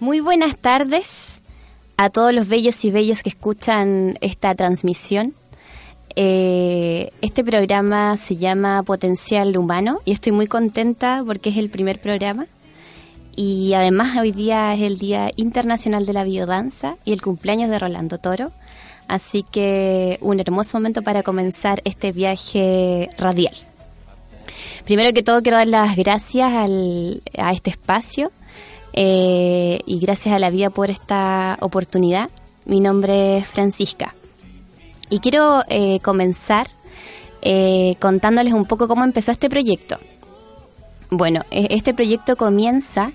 Muy buenas tardes a todos los bellos y bellos que escuchan esta transmisión. Eh, este programa se llama Potencial Humano y estoy muy contenta porque es el primer programa. Y además hoy día es el Día Internacional de la Biodanza y el cumpleaños de Rolando Toro. Así que un hermoso momento para comenzar este viaje radial. Primero que todo quiero dar las gracias a este espacio eh, y gracias a la vida por esta oportunidad. Mi nombre es Francisca y quiero eh, comenzar eh, contándoles un poco cómo empezó este proyecto. Bueno, e, este proyecto comienza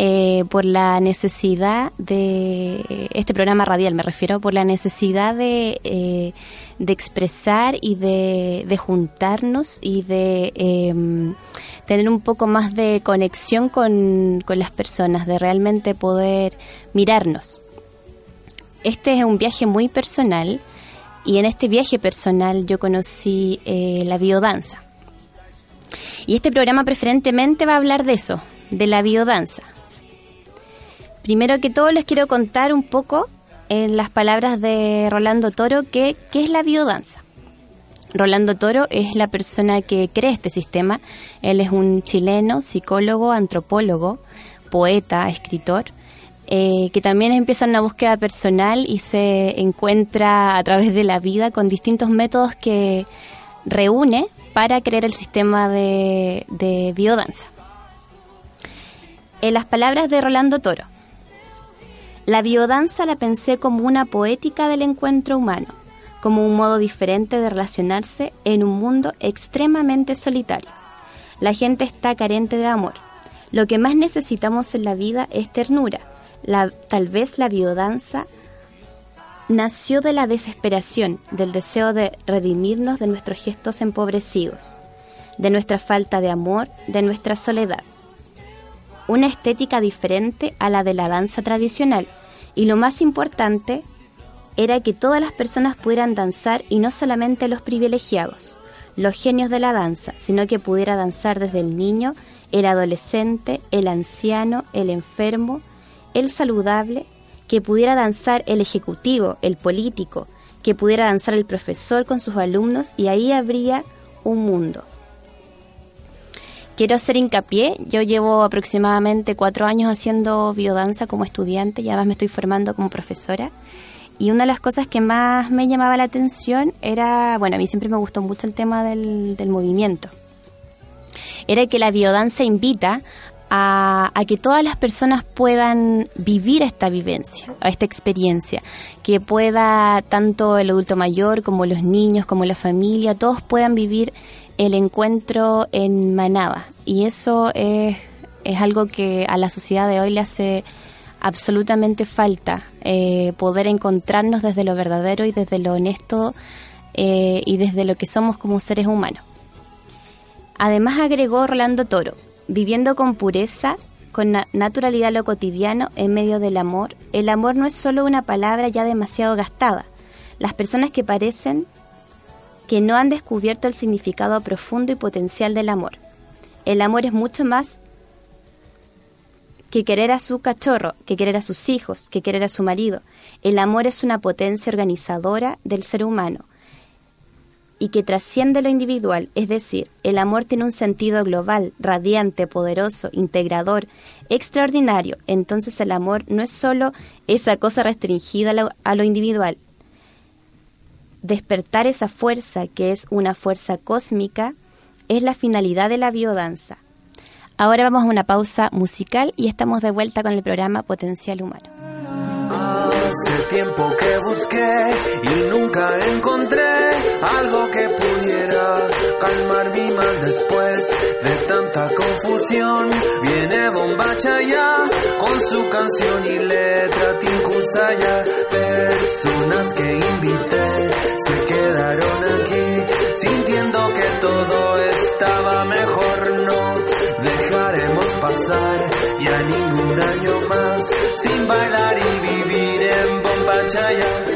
eh, por la necesidad de, este programa radial me refiero, por la necesidad de, eh, de expresar y de, de juntarnos y de em, tener un poco más de conexión con, con las personas, de realmente poder mirarnos. Este es un viaje muy personal y en este viaje personal yo conocí eh, la biodanza. Y este programa preferentemente va a hablar de eso, de la biodanza. Primero que todo les quiero contar un poco en las palabras de Rolando Toro que, qué es la biodanza. Rolando Toro es la persona que crea este sistema. Él es un chileno, psicólogo, antropólogo, poeta, escritor, eh, que también empieza una búsqueda personal y se encuentra a través de la vida con distintos métodos que reúne para crear el sistema de, de biodanza. En las palabras de Rolando Toro, la biodanza la pensé como una poética del encuentro humano, como un modo diferente de relacionarse en un mundo extremadamente solitario. La gente está carente de amor. Lo que más necesitamos en la vida es ternura. Tal vez la biodanza nació de la desesperación, del deseo de redimirnos de nuestros gestos empobrecidos, de nuestra falta de amor, de nuestra soledad. Una estética diferente a la de la danza tradicional, y lo más importante era que todas las personas pudieran danzar y no solamente los privilegiados, los genios de la danza, sino que pudiera danzar desde el niño, el adolescente, el anciano, el enfermo, el saludable, que pudiera danzar el ejecutivo, el político, que pudiera danzar el profesor con sus alumnos y ahí habría un mundo quiero hacer hincapié. Yo llevo aproximadamente cuatro años haciendo biodanza como estudiante y además me estoy formando como profesora. Y una de las cosas que más me llamaba la atención era, bueno, a mí siempre me gustó mucho el tema del, movimiento. Era que la biodanza invita a, a, que todas las personas puedan vivir esta vivencia, esta experiencia, que pueda tanto el adulto mayor como los niños, como la familia, todos puedan vivir el encuentro en manada. Y eso es, es algo que a la sociedad de hoy le hace absolutamente falta, eh, poder encontrarnos desde lo verdadero y desde lo honesto eh, y desde lo que somos como seres humanos. Además agregó Rolando Toro, viviendo con pureza, con naturalidad lo cotidiano en medio del amor, el amor no es solo una palabra ya demasiado gastada. Las personas que parecen que no han descubierto el significado profundo y potencial del amor. El amor es mucho más que querer a su cachorro, que querer a sus hijos, que querer a su marido. El amor es una potencia organizadora del ser humano y que trasciende lo individual, es decir, el amor tiene un sentido global, radiante, poderoso, integrador, extraordinario. Entonces el amor no es solo esa cosa restringida a lo, individual, despertar esa fuerza que es una fuerza cósmica es la finalidad de la biodanza. Ahora vamos a una pausa musical y estamos de vuelta con el programa Potencial Humano. Hace tiempo que busqué y nunca encontré algo que pudiera calmar mi mal después de tanta confusión. Viene Bombacha ya con su canción y letra ya Personas que invité se quedaron aquí sintiendo que todo estaba mejor. No dejaremos pasar ya ningún año más sin bailar y vivir en Bombachaya.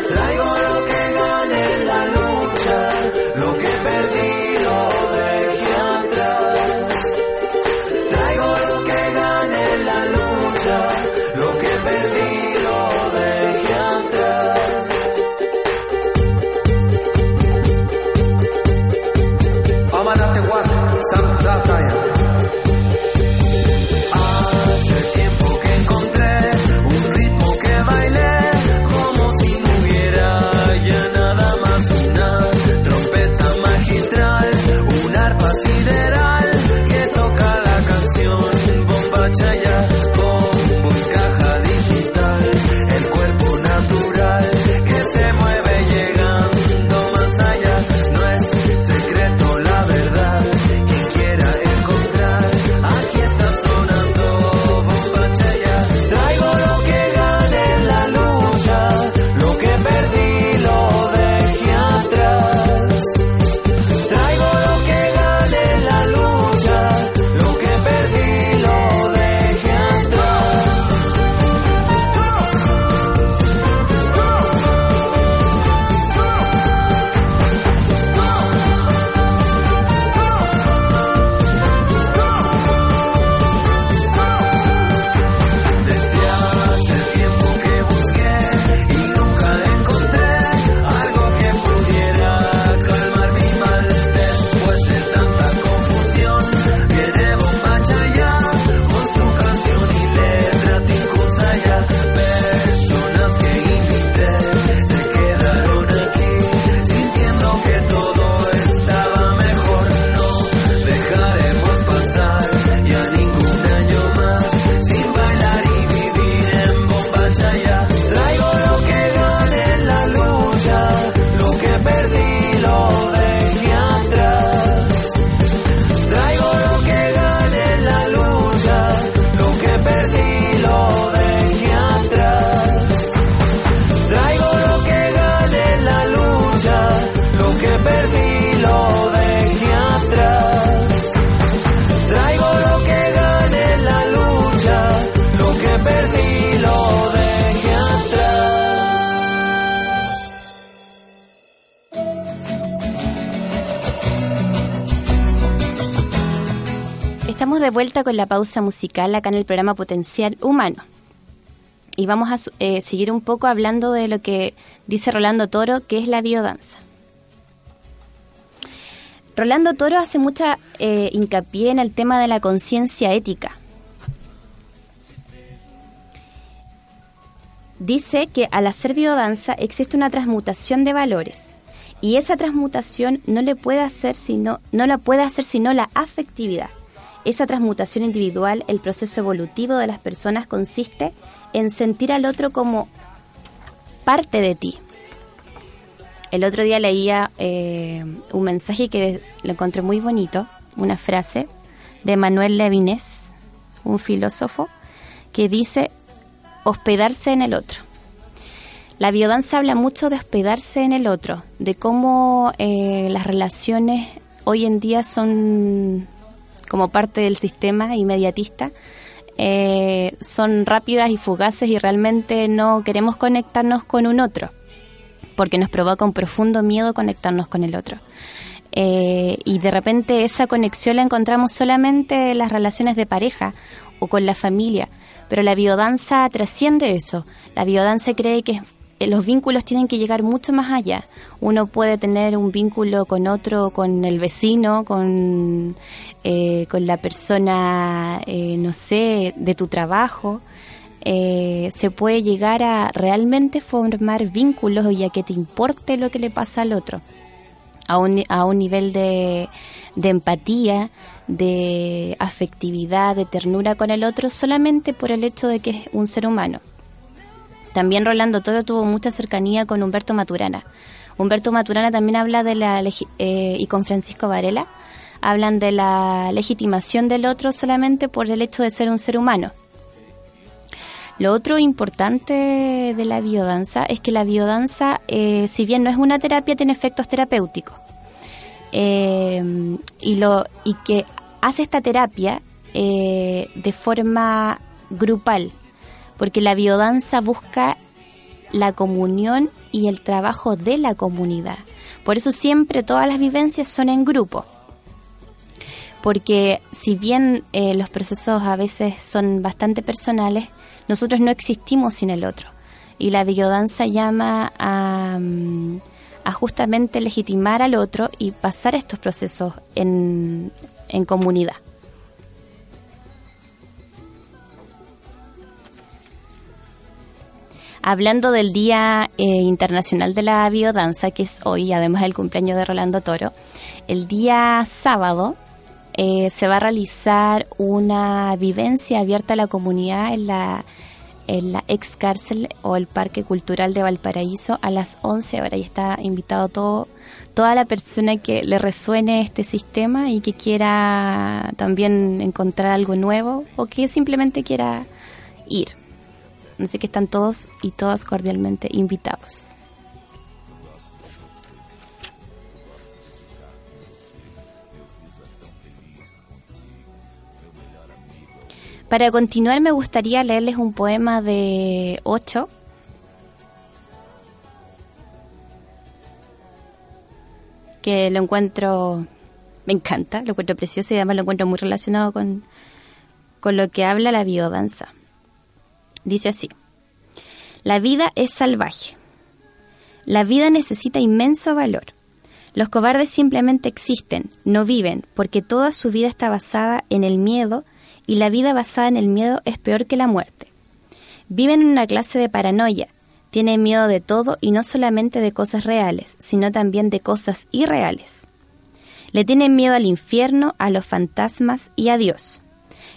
Vuelta con la pausa musical acá en el programa Potencial Humano. Y vamos a eh, seguir un poco hablando de lo que dice Rolando Toro, que es la biodanza. Rolando Toro hace mucha eh, hincapié en el tema de la conciencia ética. Dice que al hacer biodanza existe una transmutación de valores y esa transmutación no le puede hacer sino no la puede hacer sino la afectividad. Esa transmutación individual, el proceso evolutivo de las personas consiste en sentir al otro como parte de ti. El otro día leía eh, un mensaje que lo encontré muy bonito, una frase de Manuel Levinas, un filósofo, que dice hospedarse en el otro. La biodanza habla mucho de hospedarse en el otro, de cómo eh, las relaciones hoy en día son como parte del sistema inmediatista, eh, son rápidas y fugaces y realmente no queremos conectarnos con un otro, porque nos provoca un profundo miedo conectarnos con el otro. Eh, y de repente esa conexión la encontramos solamente en las relaciones de pareja o con la familia, pero la biodanza trasciende eso. La biodanza cree que eh, los vínculos tienen que llegar mucho más allá. Uno puede tener un vínculo con otro, con el vecino, con, eh, con la persona, eh, no sé, de tu trabajo. Eh, se puede llegar a realmente formar vínculos y a que te importe lo que le pasa al otro. A un, a un nivel de, de empatía, de afectividad, de ternura con el otro, solamente por el hecho de que es un ser humano. También Rolando Toro tuvo mucha cercanía con Humberto Maturana, Humberto Maturana también habla de la, eh, y con Francisco Varela, hablan de la legitimación del otro solamente por el hecho de ser un ser humano. Lo otro importante de la biodanza es que la biodanza, eh, si bien no es una terapia, tiene efectos terapéuticos. Eh, y, lo, y que hace esta terapia eh, de forma grupal, porque la biodanza busca la comunión y el trabajo de la comunidad. Por eso siempre todas las vivencias son en grupo. Porque si bien eh, los procesos a veces son bastante personales, nosotros no existimos sin el otro. Y la biodanza llama a, mm, justamente legitimar al otro y pasar estos procesos en comunidad. Hablando del Día eh, Internacional de la Biodanza, que es hoy, además del cumpleaños de Rolando Toro, el día sábado eh, se va a realizar una vivencia abierta a la comunidad en la, en la ex cárcel o el Parque Cultural de Valparaíso a las 11 horas. Y está invitado todo, toda la persona que le resuene este sistema y que quiera también encontrar algo nuevo o que simplemente quiera ir. Así que están todos y todas cordialmente invitados. Para continuar me gustaría leerles un poema de Ocho. Que lo encuentro, me encanta, lo encuentro precioso y además lo encuentro muy relacionado con, con lo que habla la biodanza. Dice así, la vida es salvaje. La vida necesita inmenso valor. Los cobardes simplemente existen, no viven, porque toda su vida está basada en el miedo y la vida basada en el miedo es peor que la muerte. Viven en una clase de paranoia, tienen miedo de todo y no solamente de cosas reales, sino también de cosas irreales. Le tienen miedo al infierno, a los fantasmas y a Dios.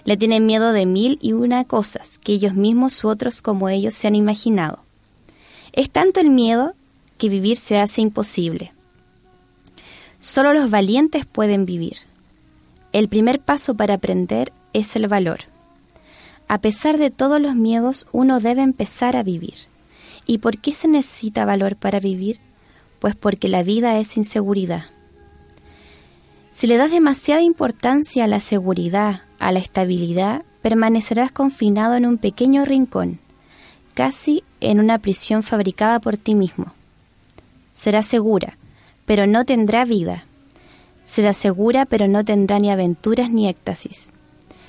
Le tienen miedo de mil y una cosas que ellos mismos u otros como ellos se han imaginado. Es tanto el miedo que vivir se hace imposible. Solo los valientes pueden vivir. El primer paso para aprender es el valor. A pesar de todos los miedos, uno debe empezar a vivir. ¿Y por qué se necesita valor para vivir? Pues porque la vida es inseguridad. Si le das demasiada importancia a la seguridad, a la estabilidad, permanecerás confinado en un pequeño rincón, casi en una prisión fabricada por ti mismo. Será segura, pero no tendrá vida. Será segura, pero no tendrá ni aventuras ni éxtasis.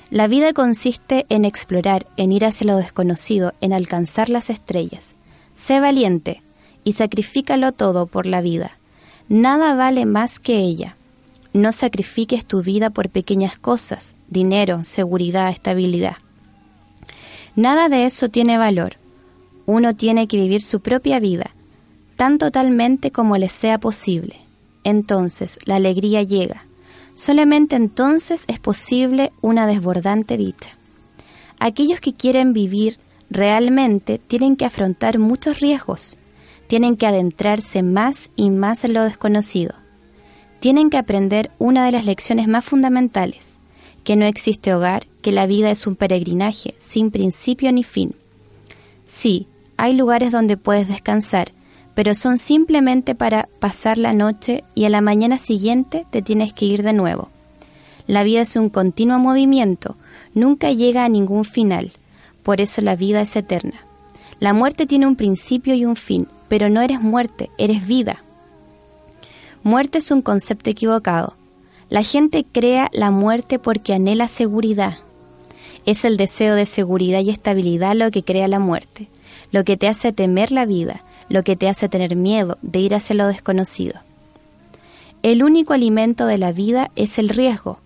La vida consiste en explorar, en ir hacia lo desconocido, en alcanzar las estrellas. Sé valiente y sacrifícalo todo por la vida. Nada vale más que ella. No sacrifiques tu vida por pequeñas cosas, dinero, seguridad, estabilidad. Nada de eso tiene valor. Uno tiene que vivir su propia vida, tan totalmente como le sea posible. Entonces la alegría llega. Solamente entonces es posible una desbordante dicha. Aquellos que quieren vivir realmente tienen que afrontar muchos riesgos, tienen que adentrarse más y más en lo desconocido tienen que aprender una de las lecciones más fundamentales, que no existe hogar, que la vida es un peregrinaje sin principio ni fin. Sí, hay lugares donde puedes descansar, pero son simplemente para pasar la noche y a la mañana siguiente te tienes que ir de nuevo. La vida es un continuo movimiento, nunca llega a ningún final, por eso la vida es eterna. La muerte tiene un principio y un fin, pero no eres muerte, eres vida. Muerte es un concepto equivocado. La gente crea la muerte porque anhela seguridad. Es el deseo de seguridad y estabilidad lo que crea la muerte, lo que te hace temer la vida, lo que te hace tener miedo de ir hacia lo desconocido. El único alimento de la vida es el riesgo.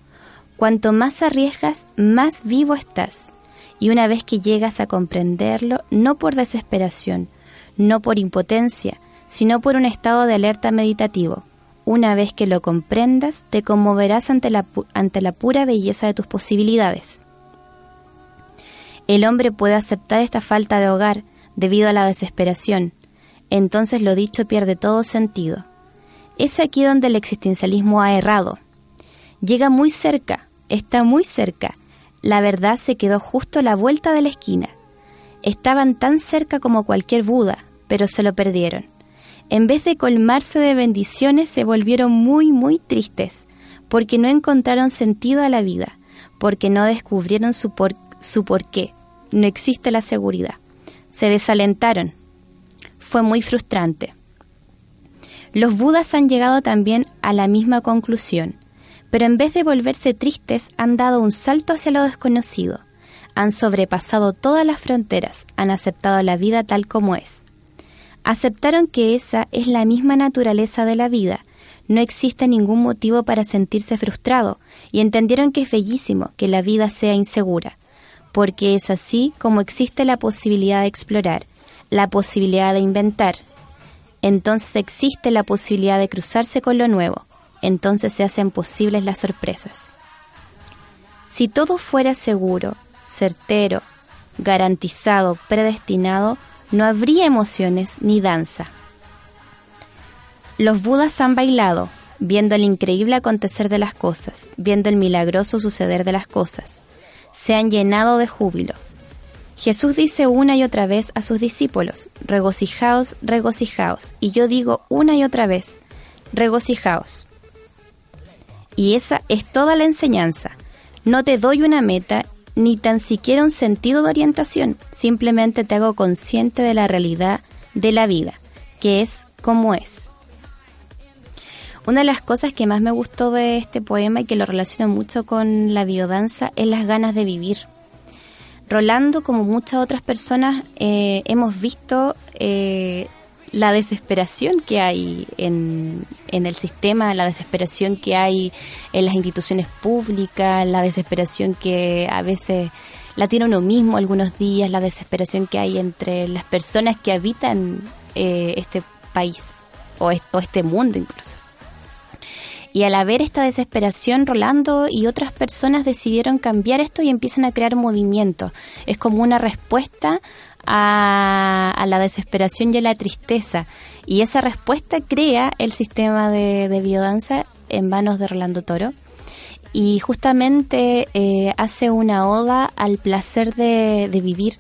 Cuanto más arriesgas, más vivo estás. Y una vez que llegas a comprenderlo, no por desesperación, no por impotencia, sino por un estado de alerta meditativo, una vez que lo comprendas, te conmoverás ante la, ante la pura belleza de tus posibilidades. El hombre puede aceptar esta falta de hogar debido a la desesperación. entonces lo dicho pierde todo sentido. Es aquí donde el existencialismo ha errado. Llega muy cerca, está muy cerca. La verdad se quedó justo a la vuelta de la esquina. Estaban tan cerca como cualquier Buda, pero se lo perdieron. En vez de colmarse de bendiciones, se volvieron muy, muy tristes, porque no encontraron sentido a la vida, porque no descubrieron su, por, su porqué. No existe la seguridad. Se desalentaron. Fue muy frustrante. Los budas han llegado también a la misma conclusión, pero en vez de volverse tristes han dado un salto hacia lo desconocido, han sobrepasado todas las fronteras, han aceptado la vida tal como es. Aceptaron que esa es la misma naturaleza de la vida, no existe ningún motivo para sentirse frustrado, y entendieron que es bellísimo que la vida sea insegura, porque es así como existe la posibilidad de explorar, la posibilidad de inventar, entonces existe la posibilidad de cruzarse con lo nuevo, entonces se hacen posibles las sorpresas. Si todo fuera seguro, certero, garantizado, predestinado, no habría emociones ni danza. Los budas han bailado, viendo el increíble acontecer de las cosas, viendo el milagroso suceder de las cosas. Se han llenado de júbilo, Jesús dice una y otra vez a sus discípulos, regocijaos, regocijaos. Y yo digo una y otra vez, regocijaos. Y esa es toda la enseñanza. No te doy una meta ni tan siquiera un sentido de orientación, simplemente te hago consciente de la realidad de la vida, que es como es. Una de las cosas que más me gustó de este poema y que lo relaciono mucho con la biodanza es las ganas de vivir Rolando, como muchas otras personas, eh, hemos visto eh, la desesperación que hay en, en, el sistema, la desesperación que hay en las instituciones públicas, la desesperación que a veces la tiene uno mismo algunos días, la desesperación que hay entre las personas que habitan eh, este país o este mundo incluso. Y al haber esta desesperación, Rolando y otras personas decidieron cambiar esto y empiezan a crear movimientos. Es como una respuesta a, la desesperación y a la tristeza. Y esa respuesta crea el sistema de, biodanza en manos de Rolando Toro. Y justamente eh, hace una oda al placer de vivir,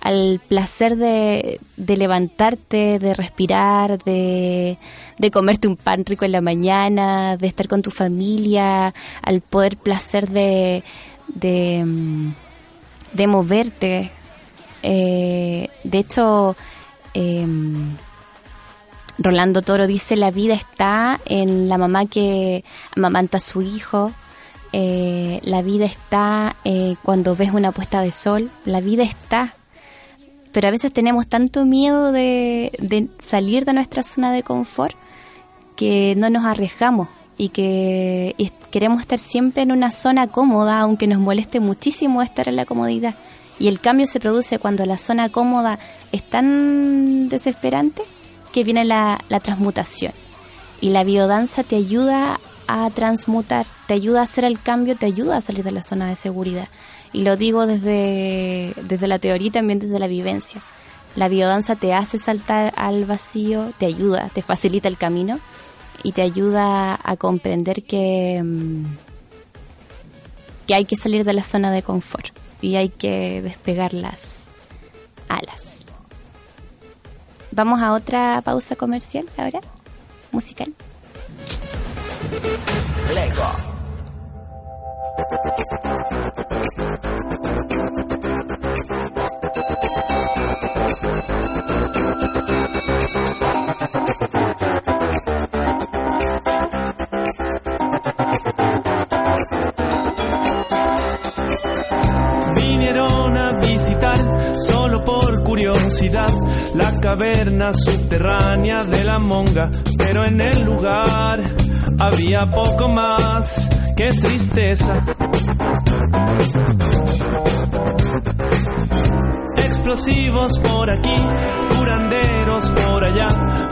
al placer de, levantarte, de respirar, de, comerte un pan rico en la mañana, de estar con tu familia, al poder placer de, de, mm, moverte. Eh, de hecho, em, Rolando Toro dice, la vida está en la mamá que amamanta a su hijo, eh, la vida está eh, cuando ves una puesta de sol, la vida está. Pero a veces tenemos tanto miedo de, salir de nuestra zona de confort que no nos arriesgamos y que queremos estar siempre en una zona cómoda, aunque nos moleste muchísimo estar en la comodidad. Y el cambio se produce cuando la zona cómoda es tan desesperante que viene la, transmutación. Y la biodanza te ayuda a transmutar, te ayuda a hacer el cambio, te ayuda a salir de la zona de seguridad. Y lo digo desde, desde la teoría y también desde la vivencia. La biodanza te hace saltar al vacío, te ayuda, te facilita el camino y te ayuda a comprender que, mm, que hay que salir de la zona de confort y hay que despegar las alas. Vamos a otra pausa comercial ahora, musical. Lego. Caverna subterránea de la monga, pero en el lugar había poco más qué tristeza. Explosivos por aquí, curanderos por allá,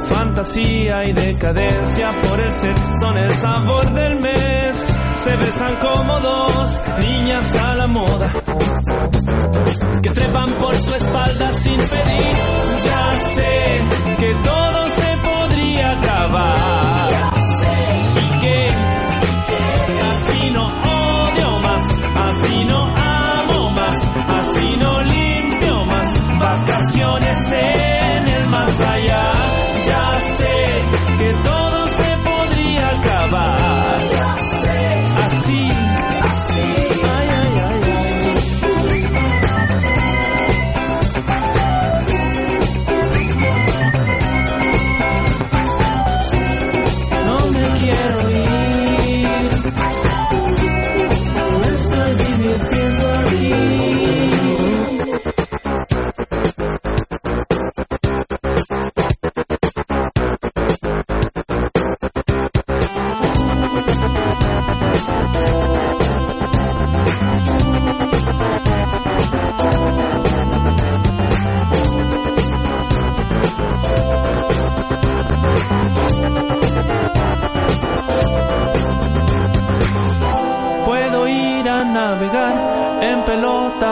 fantasía y decadencia por el ser son el sabor del mes. Se besan como dos niñas a la moda que trepan por tu espalda sin pedir. Sé que todo se podría acabar. Y que así no odio más, así no amo más, así no limpio más. Vacaciones en el más allá. Ya sé que todo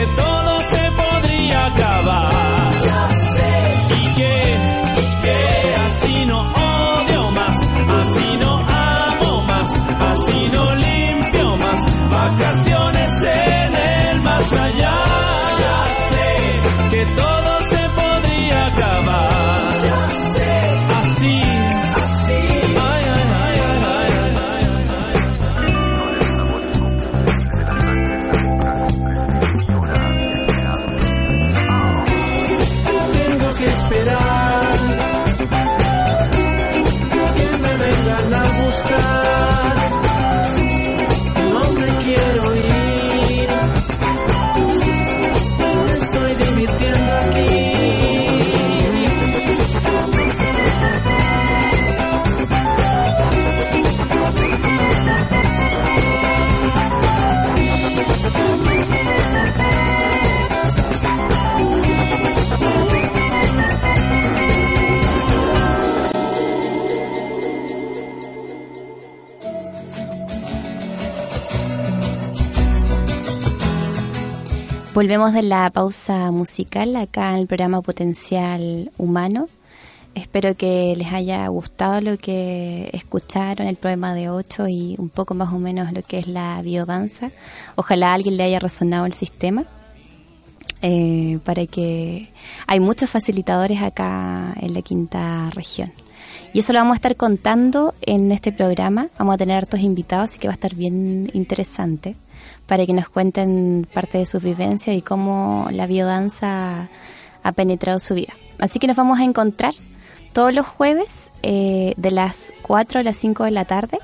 que todo se podría acabar. Y que, y que así no odio más, así no amo más, así no limpio más. Vacaciones Volvemos de la pausa musical acá en el programa Potencial Humano. Espero que les haya gustado lo que escucharon, el programa de 8 y un poco más o menos lo que es la biodanza. Ojalá alguien le haya resonado el sistema. eh, para que hay muchos facilitadores acá en la quinta región. Y eso lo vamos a estar contando en este programa. Vamos a tener hartos invitados, así que va a estar bien interesante para que nos cuenten parte de sus vivencias y cómo la biodanza ha penetrado su vida. Así que nos vamos a encontrar todos los jueves eh, de las 4 a las 5 de la tarde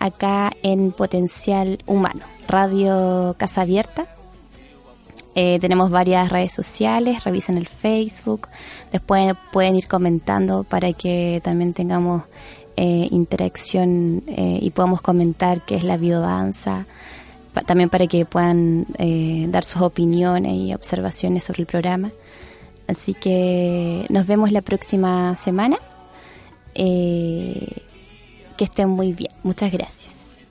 acá en Potencial Humano, Radio Casa Abierta. Eh, tenemos varias redes sociales, revisen el Facebook, después pueden ir comentando para que también tengamos eh, interacción eh, y podamos comentar qué es la biodanza, pa- también para que puedan eh, dar sus opiniones y observaciones sobre el programa. Así que nos vemos la próxima semana. Eh, que estén muy bien. Muchas gracias.